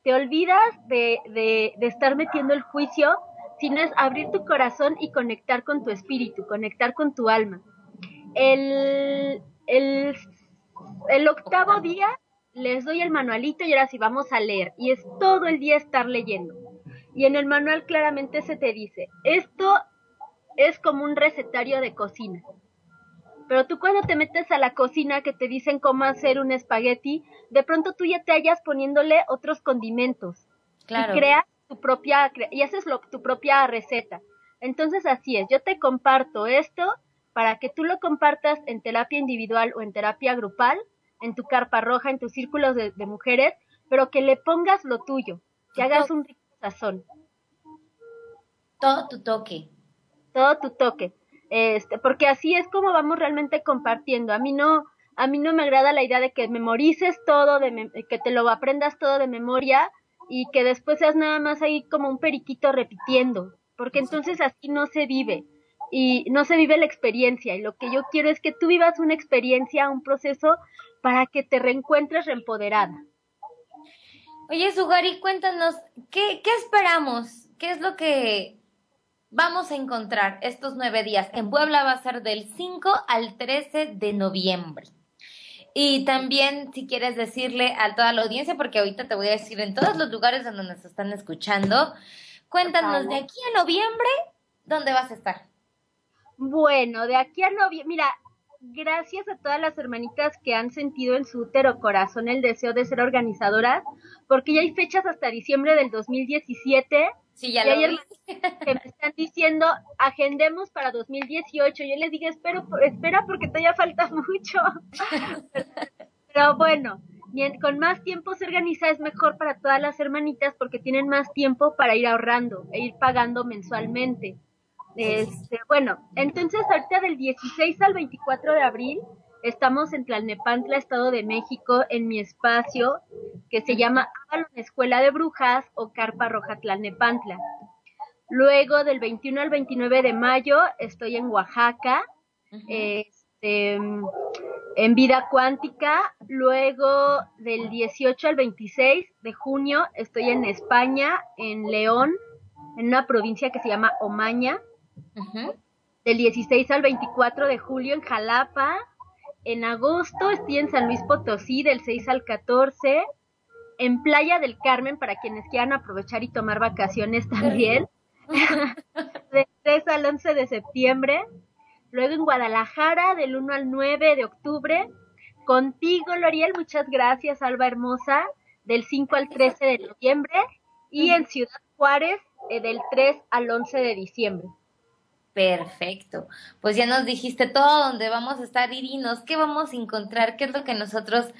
te olvidas de, estar metiendo el juicio, sino es abrir tu corazón y conectar con tu espíritu, conectar con tu alma. El, el el octavo día les doy el manualito y ahora sí vamos a leer. Y es todo el día estar leyendo. Y en el manual claramente se te dice, esto es como un recetario de cocina. Pero tú cuando te metes a la cocina que te dicen cómo hacer un espagueti, de pronto tú ya te hallas poniéndole otros condimentos. Claro. Y creas tu propia, y haces lo, tu propia receta. Entonces así es, yo te comparto esto para que tú lo compartas en terapia individual o en terapia grupal, en tu carpa roja, en tus círculos de, mujeres, pero que le pongas lo tuyo, que hagas un rico sazón. Todo tu toque. Todo tu toque. Este, porque así es como vamos realmente compartiendo. A mí no, a mí no me agrada la idea de que memorices todo, de que te lo aprendas todo de memoria y que después seas nada más ahí como un periquito repitiendo, porque entonces así no se vive y no se vive la experiencia. Y lo que yo quiero es que tú vivas una experiencia, un proceso para que te reencuentres reempoderada. Oye, Sugari, cuéntanos, ¿qué, ¿qué esperamos? ¿Qué es lo que vamos a encontrar estos nueve días? En Puebla va a ser del 5 al 13 de noviembre. Y también, si quieres decirle a toda la audiencia, porque ahorita te voy a decir en todos los lugares donde nos están escuchando, cuéntanos de aquí a noviembre, ¿dónde vas a estar? Bueno, de aquí a noviembre, mira, gracias a todas las hermanitas que han sentido en su útero corazón el deseo de ser organizadoras, porque ya hay fechas hasta diciembre del 2017. Sí, ya lo hay que me están diciendo, agendemos para 2018. Yo les dije, espero, espera porque todavía falta mucho. Pero bueno, con más tiempo se organiza es mejor para todas las hermanitas porque tienen más tiempo para ir ahorrando e ir pagando mensualmente. Este, bueno, entonces ahorita del 16 al 24 de abril estamos en Tlalnepantla, Estado de México, en mi espacio que se llama Avalon Escuela de Brujas o Carpa Roja Tlalnepantla. Luego del 21 al 29 de mayo estoy en Oaxaca, este, en Vida Cuántica. Luego del 18 al 26 de junio estoy en España, en León, en una provincia que se llama Omaña. Del 16 al 24 de julio en Jalapa. En agosto estoy en San Luis Potosí, del 6 al 14. En Playa del Carmen, para quienes quieran aprovechar y tomar vacaciones también. de 3 al 11 de septiembre. Luego en Guadalajara del 1 al 9 de octubre. Contigo, Loriel, muchas gracias, Alba Hermosa, del 5 al 13 de noviembre. Y en Ciudad Juárez eh, del 3 al 11 de diciembre. Perfecto. Pues ya nos dijiste todo donde vamos a estar y qué vamos a encontrar, qué es lo que nosotros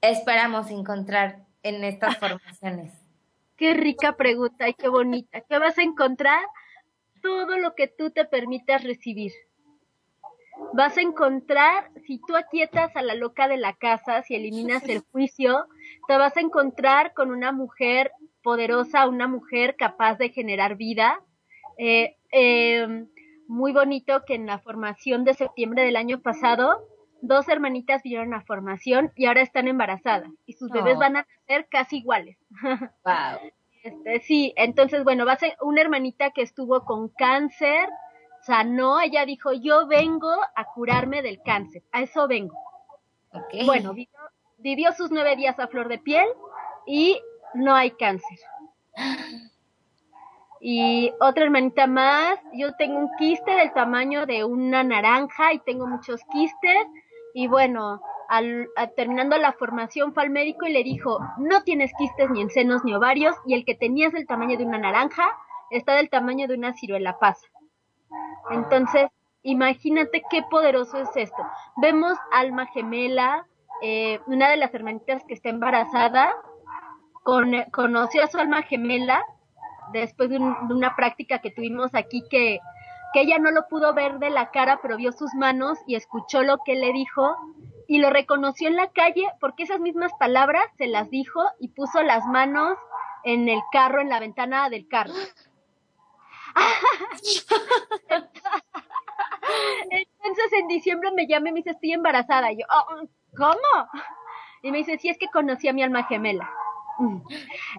esperamos encontrar en estas formaciones. Qué rica pregunta y qué bonita. ¿Qué vas a encontrar? Todo lo que tú te permitas recibir. Vas a encontrar, si tú aquietas a la loca de la casa, si eliminas el juicio, te vas a encontrar con una mujer poderosa, una mujer capaz de generar vida. Eh, eh, muy bonito que en la formación de septiembre del año pasado, dos hermanitas vinieron a formación y ahora están embarazadas y sus bebés oh. van a ser casi iguales. Wow. Este, sí, entonces, bueno, va a ser una hermanita que estuvo con cáncer, sanó, ella dijo, yo vengo a curarme del cáncer, a eso vengo. Bueno, vivió sus nueve días a flor de piel y no hay cáncer. Y otra hermanita más, yo tengo un quiste del tamaño de una naranja y tengo muchos quistes. Y bueno, al, terminando la formación fue al médico y le dijo, no tienes quistes ni en senos ni ovarios y el que tenías del tamaño de una naranja está del tamaño de una ciruela pasa. Entonces, imagínate qué poderoso es esto. Vemos alma gemela, eh, una de las hermanitas que está embarazada, conoció a su alma gemela después de, una práctica que tuvimos aquí que, que ella no lo pudo ver de la cara, pero vio sus manos y escuchó lo que le dijo y lo reconoció en la calle porque esas mismas palabras se las dijo y puso las manos en el carro, en la ventana del carro. Entonces en diciembre me llama y me dice, estoy embarazada. Y yo, oh, ¿cómo? Y me dice, sí, es que conocí a mi alma gemela.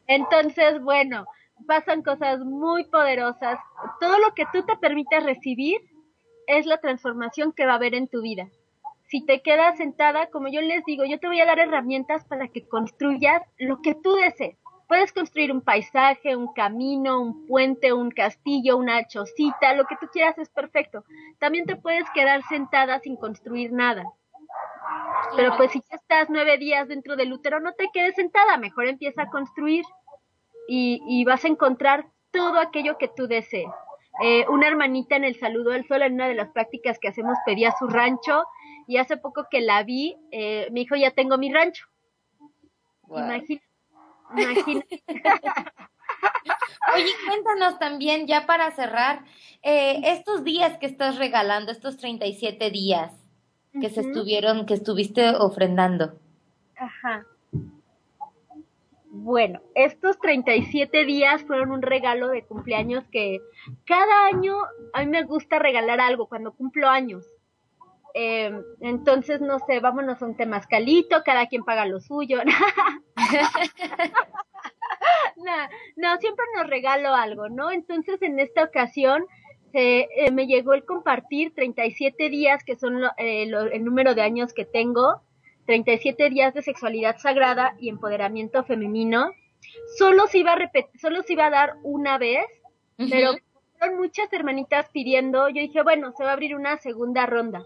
Entonces, bueno, pasan cosas muy poderosas. Todo lo que tú te permites recibir es la transformación que va a haber en tu vida. Si te quedas sentada, como yo les digo, yo te voy a dar herramientas para que construyas lo que tú desees. Puedes construir un paisaje, un camino, un puente, un castillo, una chocita, lo que tú quieras es perfecto. También te puedes quedar sentada sin construir nada. Pero pues si ya estás nueve días dentro del útero, no te quedes sentada, mejor empieza a construir y, vas a encontrar todo aquello que tú desees. Eh, una hermanita en el saludo del sol, en una de las prácticas que hacemos, pedía su rancho y hace poco que la vi, eh, me dijo, ya tengo mi rancho. Imagínate. Oye, cuéntanos también, ya para cerrar, eh, estos días que estás regalando, estos 37 días que se estuvieron, que estuviste ofrendando. Ajá. Bueno, estos 37 días fueron un regalo de cumpleaños que cada año a mí me gusta regalar algo cuando cumplo años. Eh, entonces, no sé, vámonos a un temazcalito, cada quien paga lo suyo. no, no, siempre nos regalo algo, ¿no? Entonces, en esta ocasión, se, eh, me llegó el compartir 37 días, que son eh, el número de años que tengo, 37 días de sexualidad sagrada y empoderamiento femenino. Solo se iba a repetir, solo se iba a dar una vez, pero fueron muchas hermanitas pidiendo, yo dije, bueno, se va a abrir una segunda ronda.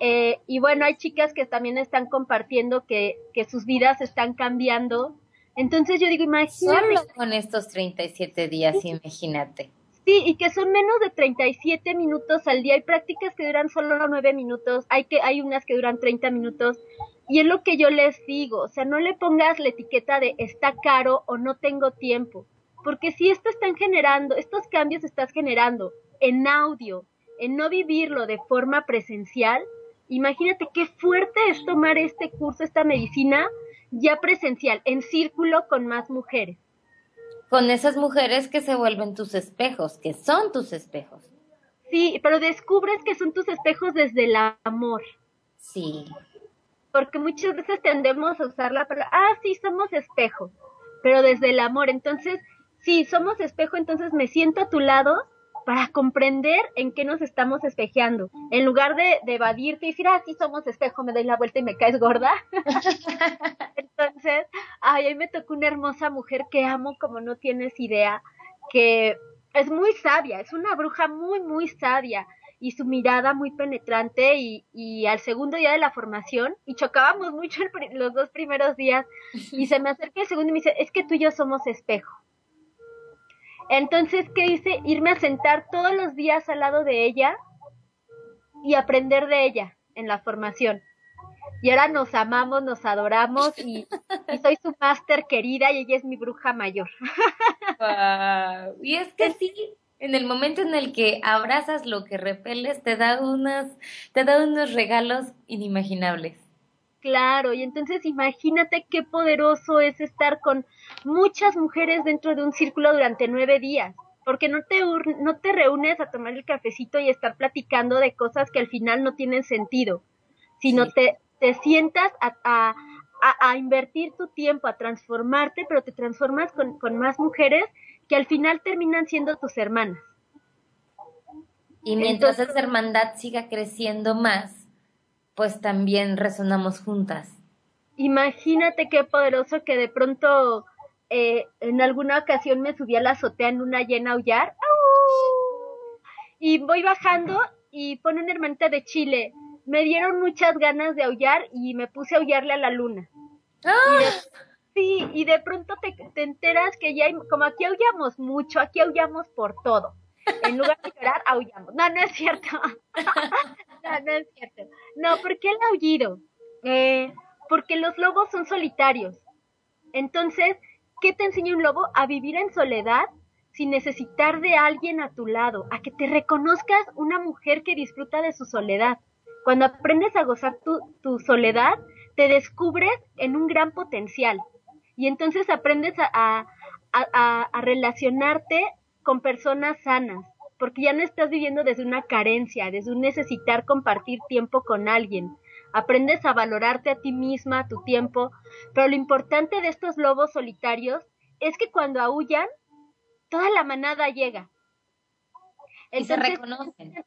Eh, y bueno, hay chicas que también están compartiendo que, que sus vidas están cambiando. Entonces yo digo, imagínate. Solo con estos 37 días, imagínate. Sí, y que son menos de 37 minutos al día. Hay prácticas que duran solo 9 minutos, hay, que, hay unas que duran 30 minutos. Y es lo que yo les digo, o sea, no le pongas la etiqueta de está caro o no tengo tiempo, porque si esto están generando, estos cambios estás generando en audio, en no vivirlo de forma presencial, imagínate qué fuerte es tomar este curso, esta medicina ya presencial, en círculo con más mujeres. Con esas mujeres que se vuelven tus espejos, que son tus espejos. Sí, pero descubres que son tus espejos desde el amor. Sí porque muchas veces tendemos a usar la palabra, ah, sí, somos espejo, pero desde el amor. Entonces, sí, somos espejo, entonces me siento a tu lado para comprender en qué nos estamos espejeando. En lugar de, evadirte y decir, ah, sí, somos espejo, me doy la vuelta y me caes gorda. entonces, ay, ahí me tocó una hermosa mujer que amo como no tienes idea, que es muy sabia, es una bruja muy, muy sabia y su mirada muy penetrante y, y al segundo día de la formación y chocábamos mucho los dos primeros días y se me acerca el segundo y me dice, es que tú y yo somos espejo. Entonces, ¿qué hice? Irme a sentar todos los días al lado de ella y aprender de ella en la formación. Y ahora nos amamos, nos adoramos y, soy su máster querida y ella es mi bruja mayor. Y es que sí, en el momento en el que abrazas lo que repeles, te da unas, te da unos regalos inimaginables. Claro, y entonces imagínate qué poderoso es estar con muchas mujeres dentro de un círculo durante nueve días, porque no te, no te reúnes a tomar el cafecito y estar platicando de cosas que al final no tienen sentido, sino te, te sientas a, a, a, invertir tu tiempo, a transformarte, pero te transformas con, con más mujeres que al final terminan siendo tus hermanas. Y mientras esa hermandad siga creciendo más, pues también resonamos juntas. Imagínate qué poderoso que de pronto eh, en alguna ocasión me subí a la azotea en una llena a aullar y voy bajando y pone una hermanita de Chile. Me dieron muchas ganas de aullar y me puse a aullarle a la luna. ¡Ah! Sí, y de pronto te, enteras que ya hay, como aquí aullamos mucho, aquí aullamos por todo. En lugar de llorar, aullamos. No, no es cierto. no, no es cierto. No, ¿por qué el aullido? Eh, porque los lobos son solitarios. Entonces, ¿qué te enseña un lobo? A vivir en soledad sin necesitar de alguien a tu lado, a que te reconozcas una mujer que disfruta de su soledad. Cuando aprendes a gozar tu, tu soledad, te descubres en un gran potencial y entonces aprendes a, a, relacionarte con personas sanas, porque ya no estás viviendo desde una carencia, desde un necesitar compartir tiempo con alguien. Aprendes a valorarte a ti misma, a tu tiempo, pero lo importante de estos lobos solitarios es que cuando aullan, toda la manada llega. y se reconocen.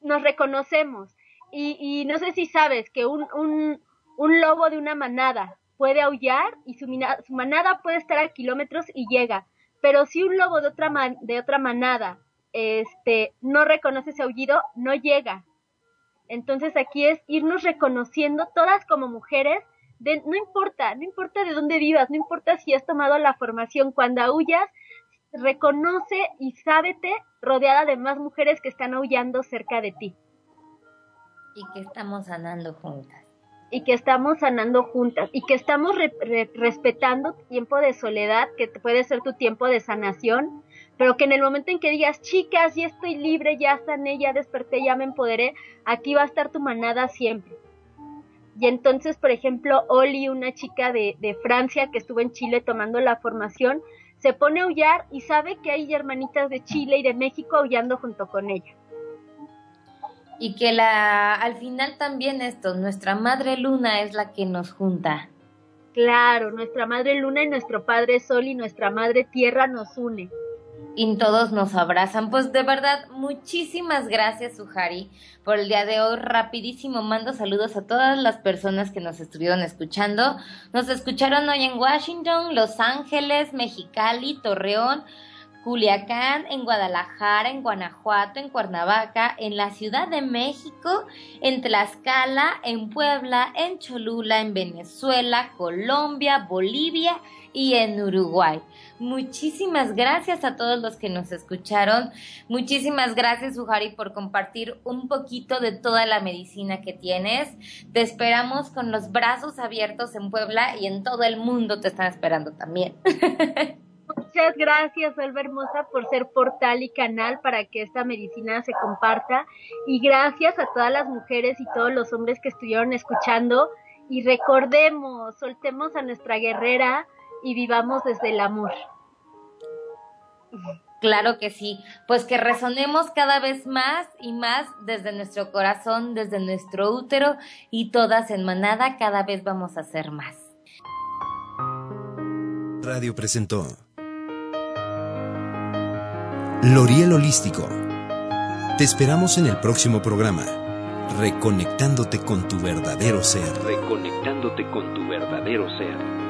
Nos reconocemos. Y, y no sé si sabes que un, un, un lobo de una manada puede aullar y su, manada puede estar a kilómetros y llega. Pero si un lobo de otra, de otra manada este, no reconoce ese aullido, no llega. Entonces aquí es irnos reconociendo todas como mujeres, de, no importa, no importa de dónde vivas, no importa si has tomado la formación, cuando aullas, reconoce y sábete rodeada de más mujeres que están aullando cerca de ti. Y que estamos sanando juntas y que estamos sanando juntas y que estamos respetando tu tiempo de soledad, que puede ser tu tiempo de sanación, pero que en el momento en que digas, chicas, ya estoy libre, ya sané, ya desperté, ya me empoderé, aquí va a estar tu manada siempre. Y entonces, por ejemplo, Oli, una chica de, de Francia que estuvo en Chile tomando la formación, se pone a aullar y sabe que hay hermanitas de Chile y de México aullando junto con ella y que la al final también esto, nuestra madre luna es la que nos junta. Claro, nuestra madre luna y nuestro padre sol y nuestra madre tierra nos une. Y todos nos abrazan. Pues de verdad, muchísimas gracias, Sujari, por el día de hoy. Rapidísimo, mando saludos a todas las personas que nos estuvieron escuchando. Nos escucharon hoy en Washington, Los Ángeles, Mexicali, Torreón, Culiacán, en Guadalajara, en Guanajuato, en Cuernavaca, en la Ciudad de México, en Tlaxcala, en Puebla, en Cholula, en Venezuela, Colombia, Bolivia y en Uruguay. Muchísimas gracias a todos los que nos escucharon. Muchísimas gracias, Ujari, por compartir un poquito de toda la medicina que tienes. Te esperamos con los brazos abiertos en Puebla y en todo el mundo te están esperando también. Muchas gracias, Alba Hermosa, por ser portal y canal para que esta medicina se comparta. Y gracias a todas las mujeres y todos los hombres que estuvieron escuchando. Y recordemos, soltemos a nuestra guerrera y vivamos desde el amor. Claro que sí, pues que resonemos cada vez más y más desde nuestro corazón, desde nuestro útero y todas en manada cada vez vamos a ser más. Radio presentó Loriel Holístico. Te esperamos en el próximo programa, reconectándote con tu verdadero ser. Reconectándote con tu verdadero ser.